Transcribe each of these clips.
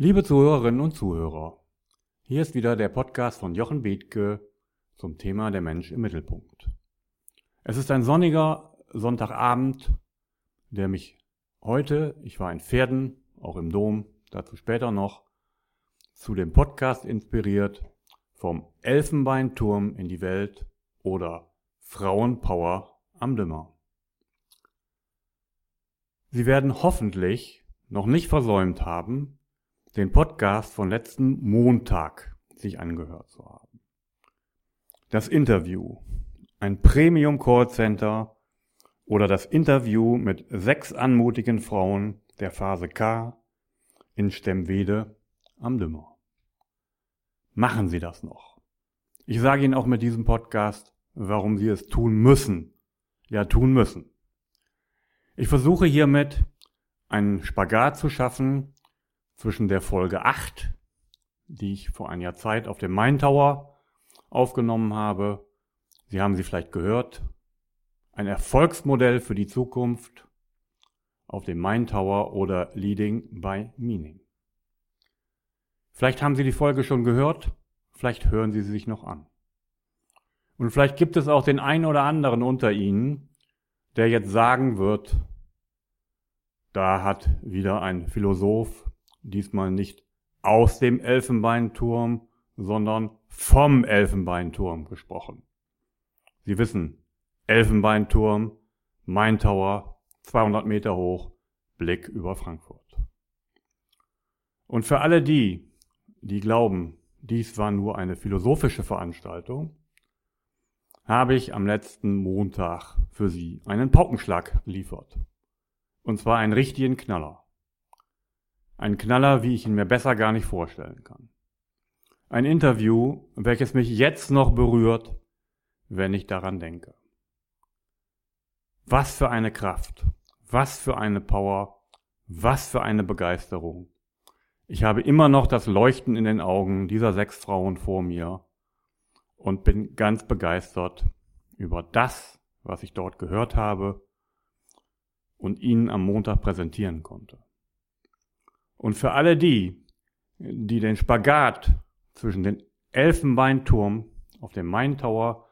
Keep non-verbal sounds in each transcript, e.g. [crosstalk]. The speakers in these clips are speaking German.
Liebe Zuhörerinnen und Zuhörer, hier ist wieder der Podcast von Jochen Bethke zum Thema der Mensch im Mittelpunkt. Es ist ein sonniger Sonntagabend, der mich heute, ich war in Pferden, auch im Dom, dazu später noch, zu dem Podcast inspiriert vom Elfenbeinturm in die Welt oder Frauenpower am Dümmer. Sie werden hoffentlich noch nicht versäumt haben, den Podcast von letzten Montag sich angehört zu haben. Das Interview, ein Premium Callcenter oder das Interview mit sechs anmutigen Frauen der Phase K in Stemwede am Dümmer. Machen Sie das noch. Ich sage Ihnen auch mit diesem Podcast, warum Sie es tun müssen. Ja, tun müssen. Ich versuche hiermit einen Spagat zu schaffen zwischen der Folge 8, die ich vor einiger Zeit auf dem Main Tower aufgenommen habe. Sie haben sie vielleicht gehört. Ein Erfolgsmodell für die Zukunft auf dem Main Tower oder Leading by Meaning. Vielleicht haben Sie die Folge schon gehört, vielleicht hören Sie sie sich noch an. Und vielleicht gibt es auch den einen oder anderen unter Ihnen, der jetzt sagen wird, da hat wieder ein Philosoph diesmal nicht aus dem Elfenbeinturm, sondern vom Elfenbeinturm gesprochen. Sie wissen, Elfenbeinturm, Main Tower, 200 Meter hoch, Blick über Frankfurt. Und für alle die, die glauben, dies war nur eine philosophische Veranstaltung, habe ich am letzten Montag für Sie einen Paukenschlag geliefert. Und zwar einen richtigen Knaller. Ein Knaller, wie ich ihn mir besser gar nicht vorstellen kann. Ein Interview, welches mich jetzt noch berührt, wenn ich daran denke. Was für eine Kraft, was für eine Power, was für eine Begeisterung. Ich habe immer noch das Leuchten in den Augen dieser sechs Frauen vor mir, und bin ganz begeistert über das, was ich dort gehört habe und Ihnen am Montag präsentieren konnte. Und für alle die, die den Spagat zwischen den Elfenbeinturm auf dem Main Tower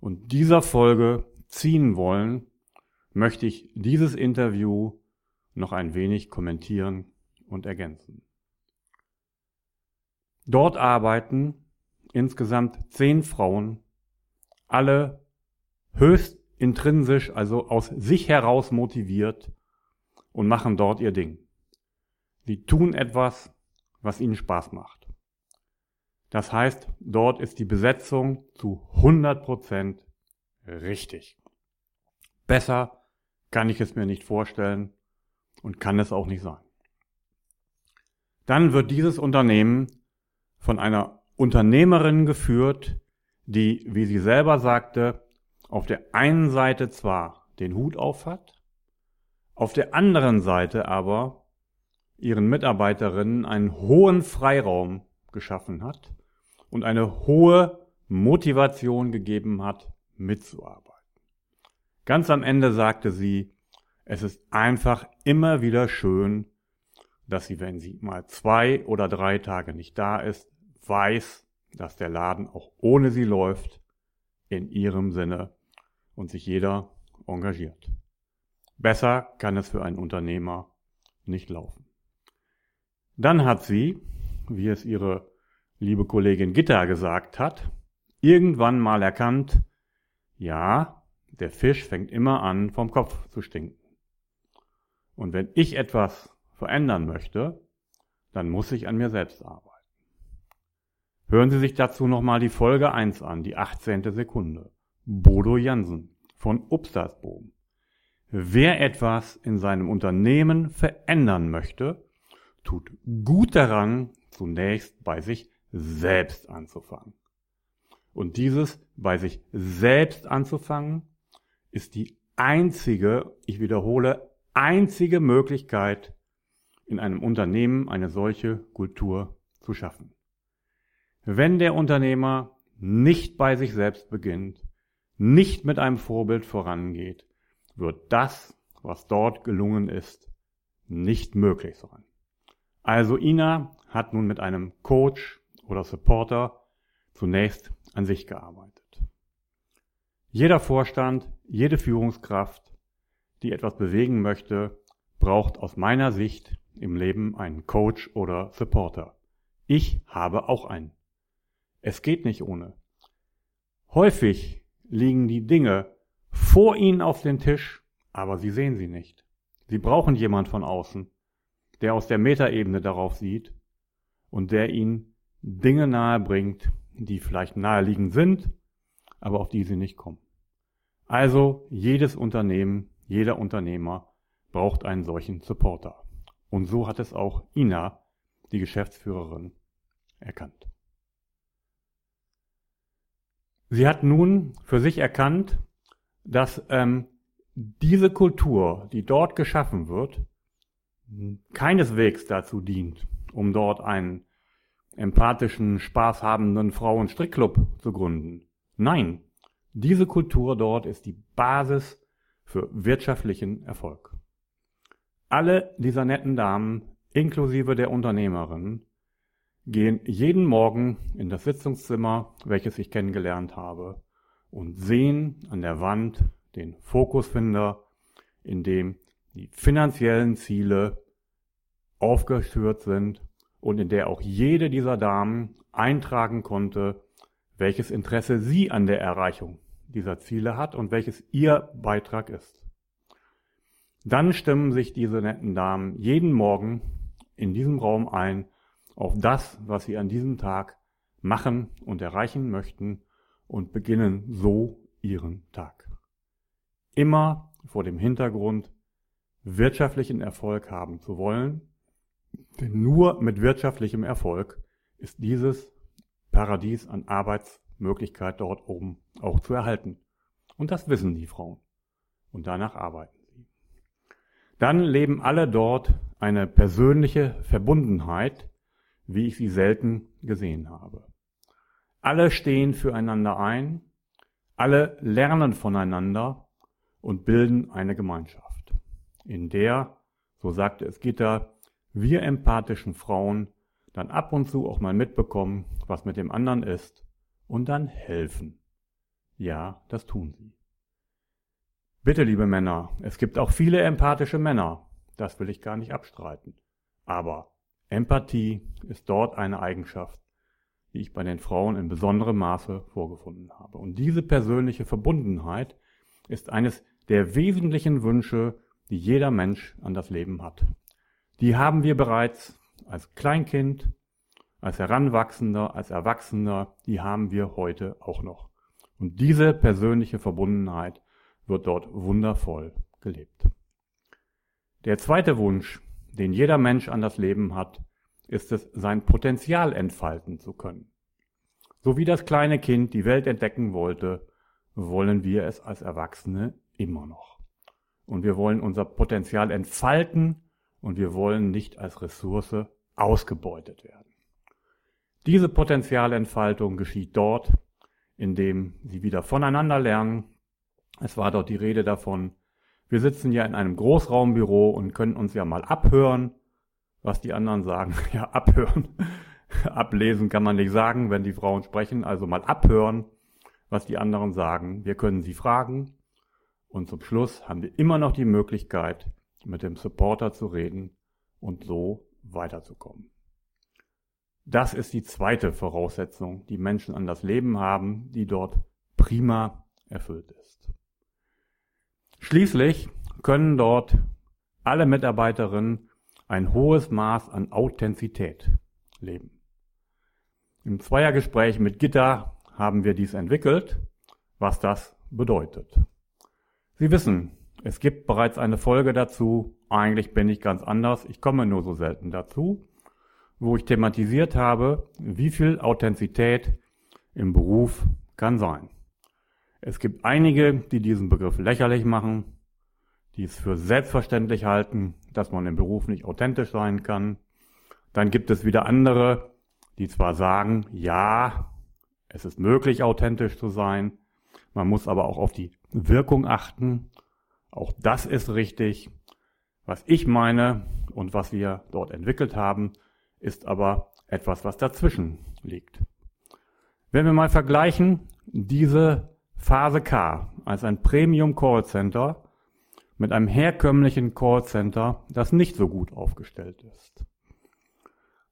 und dieser Folge ziehen wollen, möchte ich dieses Interview noch ein wenig kommentieren und ergänzen. Dort arbeiten insgesamt zehn Frauen, alle höchst intrinsisch, also aus sich heraus motiviert und machen dort ihr Ding. Sie tun etwas, was ihnen Spaß macht. Das heißt, dort ist die Besetzung zu 100 Prozent richtig. Besser kann ich es mir nicht vorstellen und kann es auch nicht sein. Dann wird dieses Unternehmen von einer Unternehmerin geführt, die, wie sie selber sagte, auf der einen Seite zwar den Hut auf hat, auf der anderen Seite aber ihren Mitarbeiterinnen einen hohen Freiraum geschaffen hat und eine hohe Motivation gegeben hat, mitzuarbeiten. Ganz am Ende sagte sie, es ist einfach immer wieder schön, dass sie, wenn sie mal zwei oder drei Tage nicht da ist, weiß, dass der Laden auch ohne sie läuft, in ihrem Sinne und sich jeder engagiert. Besser kann es für einen Unternehmer nicht laufen. Dann hat sie, wie es ihre liebe Kollegin Gitta gesagt hat, irgendwann mal erkannt, ja, der Fisch fängt immer an, vom Kopf zu stinken. Und wenn ich etwas verändern möchte, dann muss ich an mir selbst arbeiten. Hören Sie sich dazu nochmal die Folge 1 an, die 18. Sekunde. Bodo Jansen von Upstasboom. Wer etwas in seinem Unternehmen verändern möchte, tut gut daran, zunächst bei sich selbst anzufangen. Und dieses bei sich selbst anzufangen ist die einzige, ich wiederhole, einzige Möglichkeit, in einem Unternehmen eine solche Kultur zu schaffen. Wenn der Unternehmer nicht bei sich selbst beginnt, nicht mit einem Vorbild vorangeht, wird das, was dort gelungen ist, nicht möglich sein. Also Ina, hat nun mit einem Coach oder Supporter zunächst an sich gearbeitet. Jeder Vorstand, jede Führungskraft, die etwas bewegen möchte, braucht aus meiner Sicht im Leben einen Coach oder Supporter. Ich habe auch einen. Es geht nicht ohne. Häufig liegen die Dinge vor ihnen auf dem Tisch, aber sie sehen sie nicht. Sie brauchen jemand von außen, der aus der Metaebene darauf sieht und der ihnen Dinge nahe bringt, die vielleicht naheliegend sind, aber auf die sie nicht kommen. Also jedes Unternehmen, jeder Unternehmer braucht einen solchen Supporter. Und so hat es auch Ina, die Geschäftsführerin, erkannt. Sie hat nun für sich erkannt, dass ähm, diese Kultur, die dort geschaffen wird, keineswegs dazu dient, um dort einen empathischen, spaßhabenden Frauenstrickclub zu gründen. Nein, diese Kultur dort ist die Basis für wirtschaftlichen Erfolg. Alle dieser netten Damen, inklusive der Unternehmerin, gehen jeden Morgen in das Sitzungszimmer, welches ich kennengelernt habe, und sehen an der Wand den Fokusfinder, in dem die finanziellen Ziele aufgeführt sind und in der auch jede dieser Damen eintragen konnte, welches Interesse sie an der Erreichung dieser Ziele hat und welches ihr Beitrag ist. Dann stimmen sich diese netten Damen jeden Morgen in diesem Raum ein auf das, was sie an diesem Tag machen und erreichen möchten und beginnen so ihren Tag. Immer vor dem Hintergrund, wirtschaftlichen Erfolg haben zu wollen, denn nur mit wirtschaftlichem Erfolg ist dieses Paradies an Arbeitsmöglichkeit dort oben auch zu erhalten. Und das wissen die Frauen. Und danach arbeiten sie. Dann leben alle dort eine persönliche Verbundenheit, wie ich sie selten gesehen habe. Alle stehen füreinander ein, alle lernen voneinander und bilden eine Gemeinschaft, in der, so sagte es Gitter, wir empathischen Frauen dann ab und zu auch mal mitbekommen, was mit dem anderen ist und dann helfen. Ja, das tun sie. Bitte, liebe Männer, es gibt auch viele empathische Männer, das will ich gar nicht abstreiten. Aber Empathie ist dort eine Eigenschaft, die ich bei den Frauen in besonderem Maße vorgefunden habe. Und diese persönliche Verbundenheit ist eines der wesentlichen Wünsche, die jeder Mensch an das Leben hat. Die haben wir bereits als Kleinkind, als Heranwachsender, als Erwachsener, die haben wir heute auch noch. Und diese persönliche Verbundenheit wird dort wundervoll gelebt. Der zweite Wunsch, den jeder Mensch an das Leben hat, ist es, sein Potenzial entfalten zu können. So wie das kleine Kind die Welt entdecken wollte, wollen wir es als Erwachsene immer noch. Und wir wollen unser Potenzial entfalten und wir wollen nicht als Ressource ausgebeutet werden. Diese Potenzialentfaltung geschieht dort, indem sie wieder voneinander lernen. Es war dort die Rede davon, wir sitzen ja in einem Großraumbüro und können uns ja mal abhören, was die anderen sagen. [laughs] Ja, abhören. Ablesen kann man nicht sagen, wenn die Frauen sprechen. Also mal abhören, was die anderen sagen. Wir können sie fragen. Und zum Schluss haben wir immer noch die Möglichkeit, mit dem Supporter zu reden und so weiterzukommen. Das ist die zweite Voraussetzung, die Menschen an das Leben haben, die dort prima erfüllt ist. Schließlich können dort alle Mitarbeiterinnen ein hohes Maß an Authentizität leben. Im Zweiergespräch mit Gitta haben wir dies entwickelt, was das bedeutet. Sie wissen, es gibt bereits eine Folge dazu, eigentlich bin ich ganz anders, ich komme nur so selten dazu, wo ich thematisiert habe, wie viel Authentizität im Beruf kann sein. Es gibt einige, die diesen Begriff lächerlich machen, die es für selbstverständlich halten, dass man im Beruf nicht authentisch sein kann. Dann gibt es wieder andere, die zwar sagen, ja, es ist möglich, authentisch zu sein, man muss aber auch auf die Wirkung achten auch das ist richtig. Was ich meine und was wir dort entwickelt haben, ist aber etwas, was dazwischen liegt. Wenn wir mal vergleichen, diese Phase K als ein Premium Call Center mit einem herkömmlichen Call Center, das nicht so gut aufgestellt ist,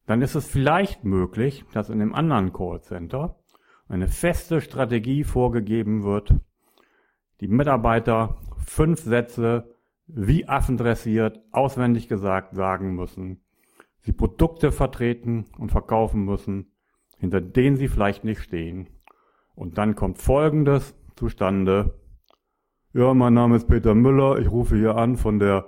dann ist es vielleicht möglich, dass in dem anderen Call Center eine feste Strategie vorgegeben wird, die Mitarbeiter fünf Sätze wie Affen dressiert, auswendig gesagt sagen müssen, sie Produkte vertreten und verkaufen müssen, hinter denen sie vielleicht nicht stehen. Und dann kommt Folgendes zustande. Ja, mein Name ist Peter Müller, ich rufe hier an von der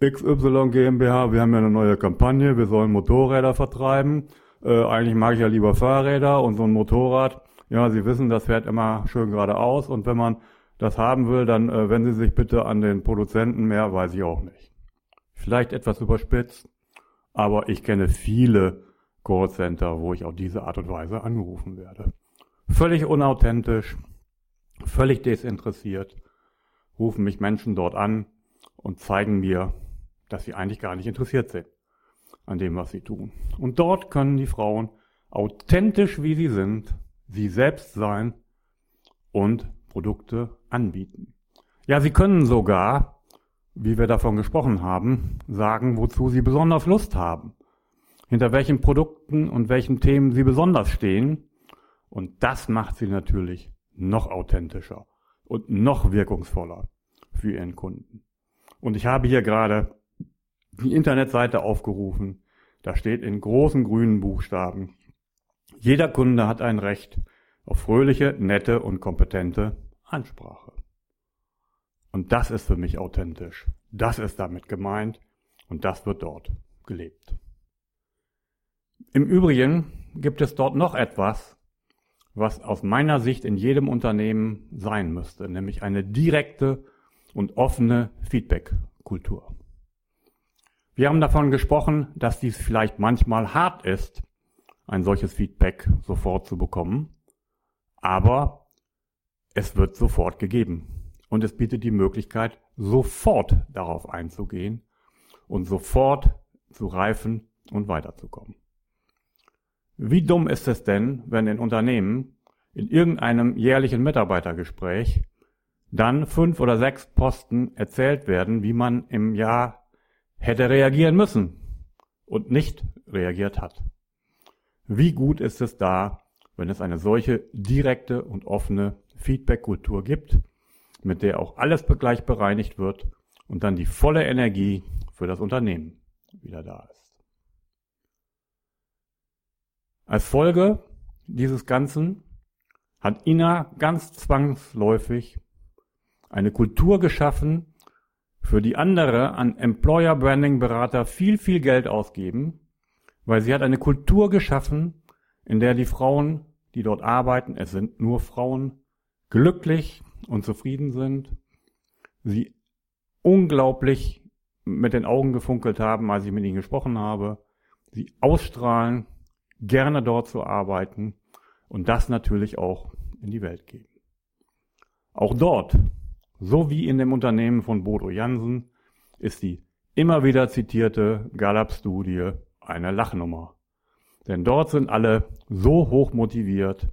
XY GmbH, wir haben ja eine neue Kampagne, wir sollen Motorräder vertreiben. Äh, eigentlich mag ich ja lieber Fahrräder und so ein Motorrad. Ja, Sie wissen, das fährt immer schön geradeaus und wenn man das haben will, dann äh, wenden Sie sich bitte an den Produzenten mehr, weiß ich auch nicht. Vielleicht etwas überspitzt, aber ich kenne viele Callcenter, wo ich auf diese Art und Weise angerufen werde. Völlig unauthentisch, völlig desinteressiert, rufen mich Menschen dort an und zeigen mir, dass sie eigentlich gar nicht interessiert sind an dem, was sie tun. Und dort können die Frauen authentisch, wie sie sind, sie selbst sein und Produkte anbieten. Ja, sie können sogar, wie wir davon gesprochen haben, sagen, wozu sie besonders Lust haben, hinter welchen Produkten und welchen Themen sie besonders stehen. Und das macht sie natürlich noch authentischer und noch wirkungsvoller für ihren Kunden. Und ich habe hier gerade die Internetseite aufgerufen. Da steht in großen grünen Buchstaben, jeder Kunde hat ein Recht auf fröhliche, nette und kompetente Ansprache. Und das ist für mich authentisch. Das ist damit gemeint und das wird dort gelebt. Im Übrigen gibt es dort noch etwas, was aus meiner Sicht in jedem Unternehmen sein müsste, nämlich eine direkte und offene Feedback-Kultur. Wir haben davon gesprochen, dass dies vielleicht manchmal hart ist, ein solches Feedback sofort zu bekommen, aber es wird sofort gegeben. Und es bietet die Möglichkeit, sofort darauf einzugehen und sofort zu reifen und weiterzukommen. Wie dumm ist es denn, wenn in Unternehmen in irgendeinem jährlichen Mitarbeitergespräch dann fünf oder sechs Posten erzählt werden, wie man im Jahr hätte reagieren müssen und nicht reagiert hat. Wie gut ist es da, wenn es eine solche direkte und offene Feedback-Kultur gibt, mit der auch alles gleich bereinigt wird und dann die volle Energie für das Unternehmen wieder da ist. Als Folge dieses Ganzen hat Ina ganz zwangsläufig eine Kultur geschaffen, für die andere an Employer Branding Berater viel, viel Geld ausgeben, weil sie hat eine Kultur geschaffen, in der die Frauen, die dort arbeiten, es sind nur Frauen, glücklich und zufrieden sind, sie unglaublich mit den Augen gefunkelt haben, als ich mit ihnen gesprochen habe, sie ausstrahlen gerne dort zu arbeiten und das natürlich auch in die Welt geben. Auch dort, so wie in dem Unternehmen von Bodo Jansen, ist die immer wieder zitierte Gallup-Studie eine Lachnummer. Denn dort sind alle so hoch motiviert,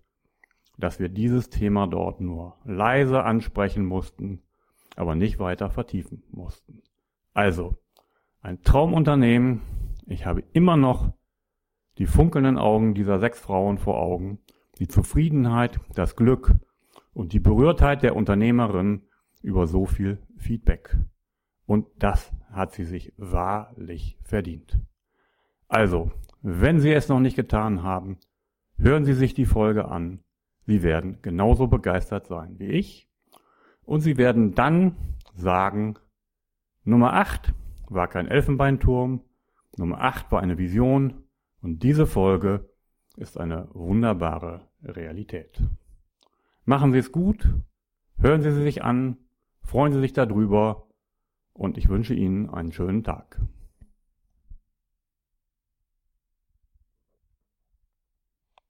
dass wir dieses Thema dort nur leise ansprechen mussten, aber nicht weiter vertiefen mussten. Also, ein Traumunternehmen. Ich habe immer noch die funkelnden Augen dieser sechs Frauen vor Augen, die Zufriedenheit, das Glück und die Berührtheit der Unternehmerin über so viel Feedback. Und das hat sie sich wahrlich verdient. Also, wenn Sie es noch nicht getan haben, hören Sie sich die Folge an. Sie werden genauso begeistert sein wie ich. Und Sie werden dann sagen, Nummer 8 war kein Elfenbeinturm, Nummer 8 war eine Vision, und diese Folge ist eine wunderbare Realität. Machen Sie es gut, hören Sie sie sich an, freuen Sie sich darüber und ich wünsche Ihnen einen schönen Tag.